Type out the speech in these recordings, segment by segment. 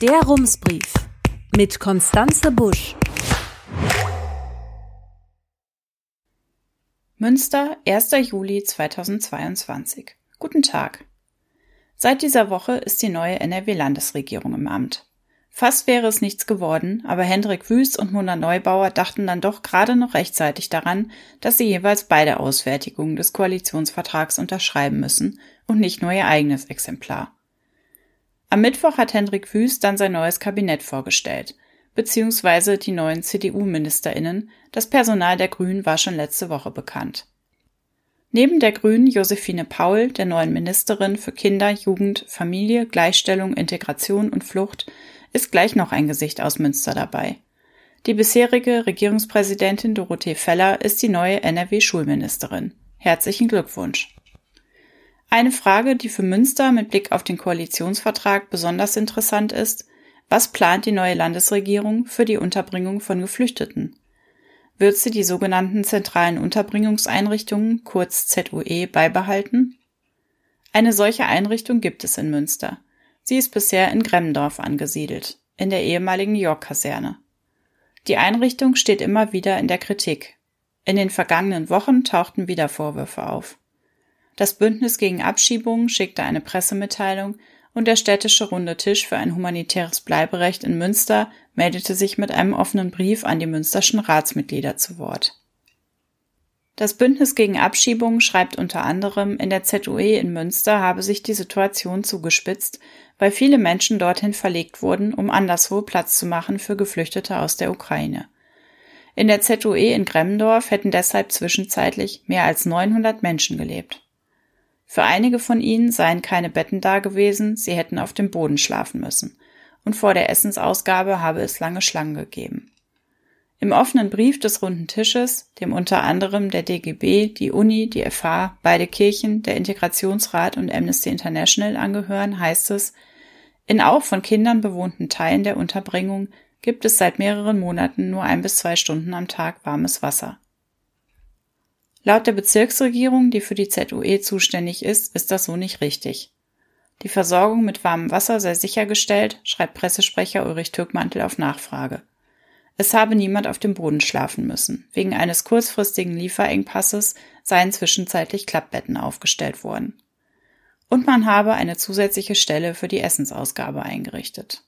Der Rumsbrief mit Konstanze Busch. Münster, 1. Juli 2022. Guten Tag. Seit dieser Woche ist die neue NRW-Landesregierung im Amt. Fast wäre es nichts geworden, aber Hendrik Wüst und Mona Neubauer dachten dann doch gerade noch rechtzeitig daran, dass sie jeweils beide Ausfertigungen des Koalitionsvertrags unterschreiben müssen und nicht nur ihr eigenes Exemplar. Am Mittwoch hat Hendrik Wüst dann sein neues Kabinett vorgestellt, beziehungsweise die neuen CDU-MinisterInnen. Das Personal der Grünen war schon letzte Woche bekannt. Neben der Grünen Josephine Paul, der neuen Ministerin für Kinder, Jugend, Familie, Gleichstellung, Integration und Flucht, ist gleich noch ein Gesicht aus Münster dabei. Die bisherige Regierungspräsidentin Dorothee Feller ist die neue NRW-Schulministerin. Herzlichen Glückwunsch. Eine Frage, die für Münster mit Blick auf den Koalitionsvertrag besonders interessant ist, was plant die neue Landesregierung für die Unterbringung von Geflüchteten? Wird sie die sogenannten zentralen Unterbringungseinrichtungen, kurz ZUE, beibehalten? Eine solche Einrichtung gibt es in Münster. Sie ist bisher in Gremmendorf angesiedelt, in der ehemaligen York-Kaserne. Die Einrichtung steht immer wieder in der Kritik. In den vergangenen Wochen tauchten wieder Vorwürfe auf. Das Bündnis gegen Abschiebungen schickte eine Pressemitteilung und der städtische Runde Tisch für ein humanitäres Bleiberecht in Münster meldete sich mit einem offenen Brief an die münsterschen Ratsmitglieder zu Wort. Das Bündnis gegen Abschiebungen schreibt unter anderem, in der ZUE in Münster habe sich die Situation zugespitzt, weil viele Menschen dorthin verlegt wurden, um anderswo Platz zu machen für Geflüchtete aus der Ukraine. In der ZUE in Gremmendorf hätten deshalb zwischenzeitlich mehr als 900 Menschen gelebt. Für einige von ihnen seien keine Betten da gewesen, sie hätten auf dem Boden schlafen müssen. Und vor der Essensausgabe habe es lange Schlangen gegeben. Im offenen Brief des runden Tisches, dem unter anderem der DGB, die Uni, die FH, beide Kirchen, der Integrationsrat und Amnesty International angehören, heißt es, in auch von Kindern bewohnten Teilen der Unterbringung gibt es seit mehreren Monaten nur ein bis zwei Stunden am Tag warmes Wasser. Laut der Bezirksregierung, die für die ZUE zuständig ist, ist das so nicht richtig. Die Versorgung mit warmem Wasser sei sichergestellt, schreibt Pressesprecher Ulrich Türkmantel auf Nachfrage. Es habe niemand auf dem Boden schlafen müssen. Wegen eines kurzfristigen Lieferengpasses seien zwischenzeitlich Klappbetten aufgestellt worden. Und man habe eine zusätzliche Stelle für die Essensausgabe eingerichtet.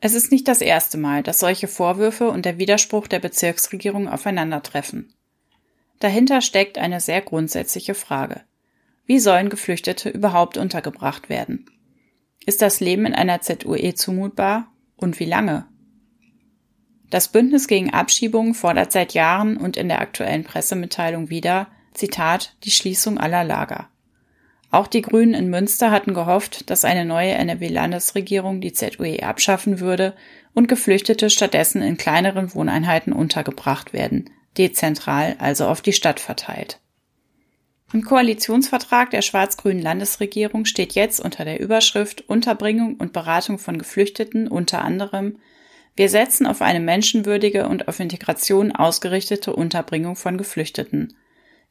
Es ist nicht das erste Mal, dass solche Vorwürfe und der Widerspruch der Bezirksregierung aufeinandertreffen. Dahinter steckt eine sehr grundsätzliche Frage. Wie sollen Geflüchtete überhaupt untergebracht werden? Ist das Leben in einer ZUE zumutbar und wie lange? Das Bündnis gegen Abschiebungen fordert seit Jahren und in der aktuellen Pressemitteilung wieder, Zitat, die Schließung aller Lager. Auch die Grünen in Münster hatten gehofft, dass eine neue NRW-Landesregierung die ZUE abschaffen würde und Geflüchtete stattdessen in kleineren Wohneinheiten untergebracht werden, dezentral, also auf die Stadt verteilt. Im Koalitionsvertrag der schwarz-grünen Landesregierung steht jetzt unter der Überschrift Unterbringung und Beratung von Geflüchteten unter anderem Wir setzen auf eine menschenwürdige und auf Integration ausgerichtete Unterbringung von Geflüchteten.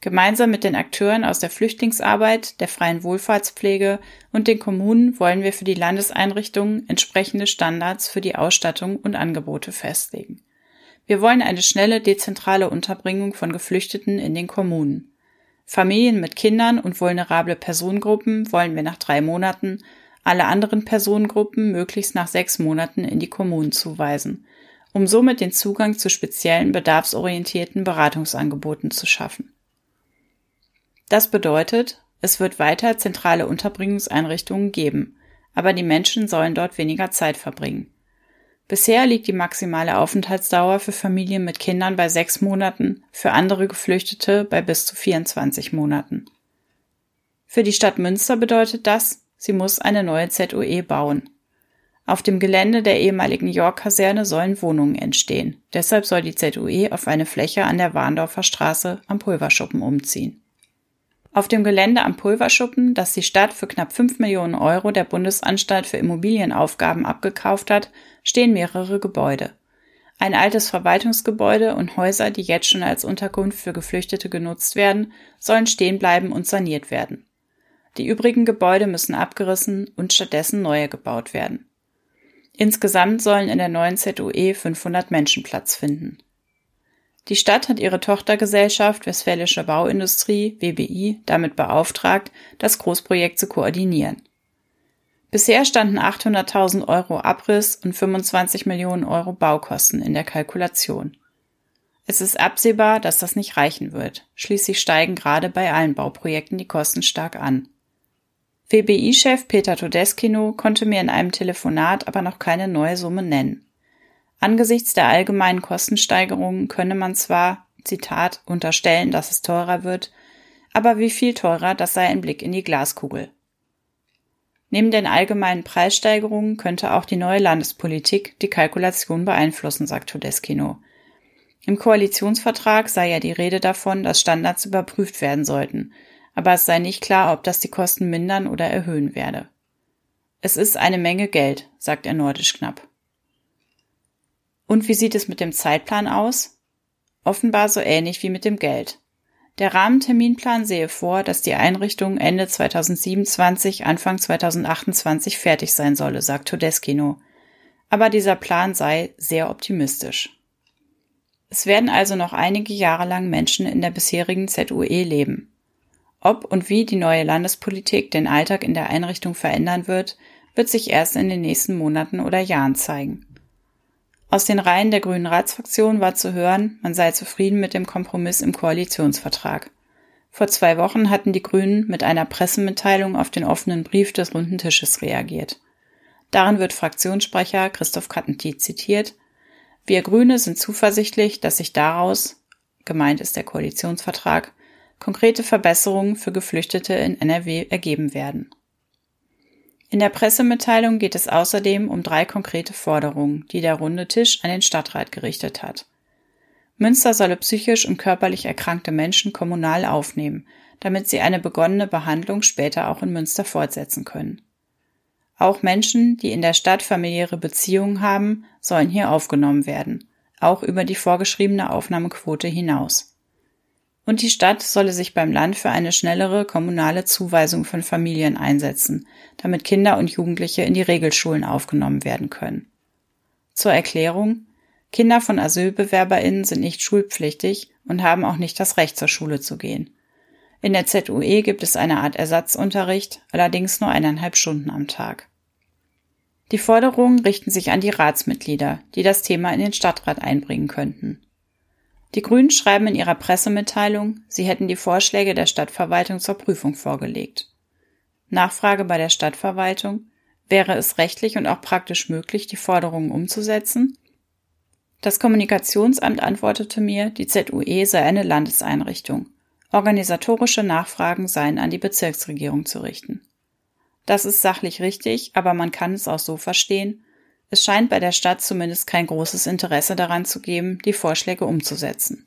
Gemeinsam mit den Akteuren aus der Flüchtlingsarbeit, der freien Wohlfahrtspflege und den Kommunen wollen wir für die Landeseinrichtungen entsprechende Standards für die Ausstattung und Angebote festlegen. Wir wollen eine schnelle, dezentrale Unterbringung von Geflüchteten in den Kommunen. Familien mit Kindern und vulnerable Personengruppen wollen wir nach drei Monaten, alle anderen Personengruppen möglichst nach sechs Monaten in die Kommunen zuweisen, um somit den Zugang zu speziellen bedarfsorientierten Beratungsangeboten zu schaffen. Das bedeutet, es wird weiter zentrale Unterbringungseinrichtungen geben, aber die Menschen sollen dort weniger Zeit verbringen. Bisher liegt die maximale Aufenthaltsdauer für Familien mit Kindern bei sechs Monaten, für andere Geflüchtete bei bis zu 24 Monaten. Für die Stadt Münster bedeutet das, sie muss eine neue ZUE bauen. Auf dem Gelände der ehemaligen York-Kaserne sollen Wohnungen entstehen. Deshalb soll die ZUE auf eine Fläche an der Warndorfer Straße am Pulverschuppen umziehen. Auf dem Gelände am Pulverschuppen, das die Stadt für knapp 5 Millionen Euro der Bundesanstalt für Immobilienaufgaben abgekauft hat, stehen mehrere Gebäude. Ein altes Verwaltungsgebäude und Häuser, die jetzt schon als Unterkunft für Geflüchtete genutzt werden, sollen stehen bleiben und saniert werden. Die übrigen Gebäude müssen abgerissen und stattdessen neue gebaut werden. Insgesamt sollen in der neuen ZUE 500 Menschen Platz finden. Die Stadt hat ihre Tochtergesellschaft Westfälische Bauindustrie WBI damit beauftragt, das Großprojekt zu koordinieren. Bisher standen 800.000 Euro Abriss und 25 Millionen Euro Baukosten in der Kalkulation. Es ist absehbar, dass das nicht reichen wird. Schließlich steigen gerade bei allen Bauprojekten die Kosten stark an. WBI-Chef Peter Todeskino konnte mir in einem Telefonat aber noch keine neue Summe nennen. Angesichts der allgemeinen Kostensteigerungen könne man zwar, Zitat, unterstellen, dass es teurer wird, aber wie viel teurer, das sei ein Blick in die Glaskugel. Neben den allgemeinen Preissteigerungen könnte auch die neue Landespolitik die Kalkulation beeinflussen, sagt Todeskino. Im Koalitionsvertrag sei ja die Rede davon, dass Standards überprüft werden sollten, aber es sei nicht klar, ob das die Kosten mindern oder erhöhen werde. Es ist eine Menge Geld, sagt er nordisch knapp. Und wie sieht es mit dem Zeitplan aus? Offenbar so ähnlich wie mit dem Geld. Der Rahmenterminplan sehe vor, dass die Einrichtung Ende 2027, Anfang 2028 fertig sein solle, sagt Todeskino. Aber dieser Plan sei sehr optimistisch. Es werden also noch einige Jahre lang Menschen in der bisherigen ZUE leben. Ob und wie die neue Landespolitik den Alltag in der Einrichtung verändern wird, wird sich erst in den nächsten Monaten oder Jahren zeigen. Aus den Reihen der Grünen Ratsfraktion war zu hören, man sei zufrieden mit dem Kompromiss im Koalitionsvertrag. Vor zwei Wochen hatten die Grünen mit einer Pressemitteilung auf den offenen Brief des runden Tisches reagiert. Darin wird Fraktionssprecher Christoph Kattentiet zitiert, wir Grüne sind zuversichtlich, dass sich daraus, gemeint ist der Koalitionsvertrag, konkrete Verbesserungen für Geflüchtete in NRW ergeben werden. In der Pressemitteilung geht es außerdem um drei konkrete Forderungen, die der runde Tisch an den Stadtrat gerichtet hat. Münster solle psychisch und körperlich erkrankte Menschen kommunal aufnehmen, damit sie eine begonnene Behandlung später auch in Münster fortsetzen können. Auch Menschen, die in der Stadt familiäre Beziehungen haben, sollen hier aufgenommen werden, auch über die vorgeschriebene Aufnahmequote hinaus. Und die Stadt solle sich beim Land für eine schnellere kommunale Zuweisung von Familien einsetzen, damit Kinder und Jugendliche in die Regelschulen aufgenommen werden können. Zur Erklärung Kinder von Asylbewerberinnen sind nicht schulpflichtig und haben auch nicht das Recht zur Schule zu gehen. In der ZUE gibt es eine Art Ersatzunterricht, allerdings nur eineinhalb Stunden am Tag. Die Forderungen richten sich an die Ratsmitglieder, die das Thema in den Stadtrat einbringen könnten. Die Grünen schreiben in ihrer Pressemitteilung, sie hätten die Vorschläge der Stadtverwaltung zur Prüfung vorgelegt. Nachfrage bei der Stadtverwaltung, wäre es rechtlich und auch praktisch möglich, die Forderungen umzusetzen? Das Kommunikationsamt antwortete mir, die ZUE sei eine Landeseinrichtung Organisatorische Nachfragen seien an die Bezirksregierung zu richten. Das ist sachlich richtig, aber man kann es auch so verstehen. Es scheint bei der Stadt zumindest kein großes Interesse daran zu geben, die Vorschläge umzusetzen.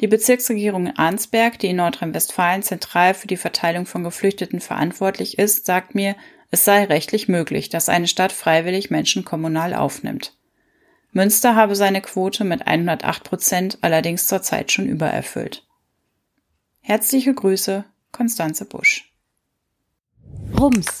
Die Bezirksregierung in Arnsberg, die in Nordrhein-Westfalen zentral für die Verteilung von Geflüchteten verantwortlich ist, sagt mir, es sei rechtlich möglich, dass eine Stadt freiwillig Menschen kommunal aufnimmt. Münster habe seine Quote mit 108 Prozent allerdings zurzeit schon übererfüllt. Herzliche Grüße, Konstanze Busch. Rums,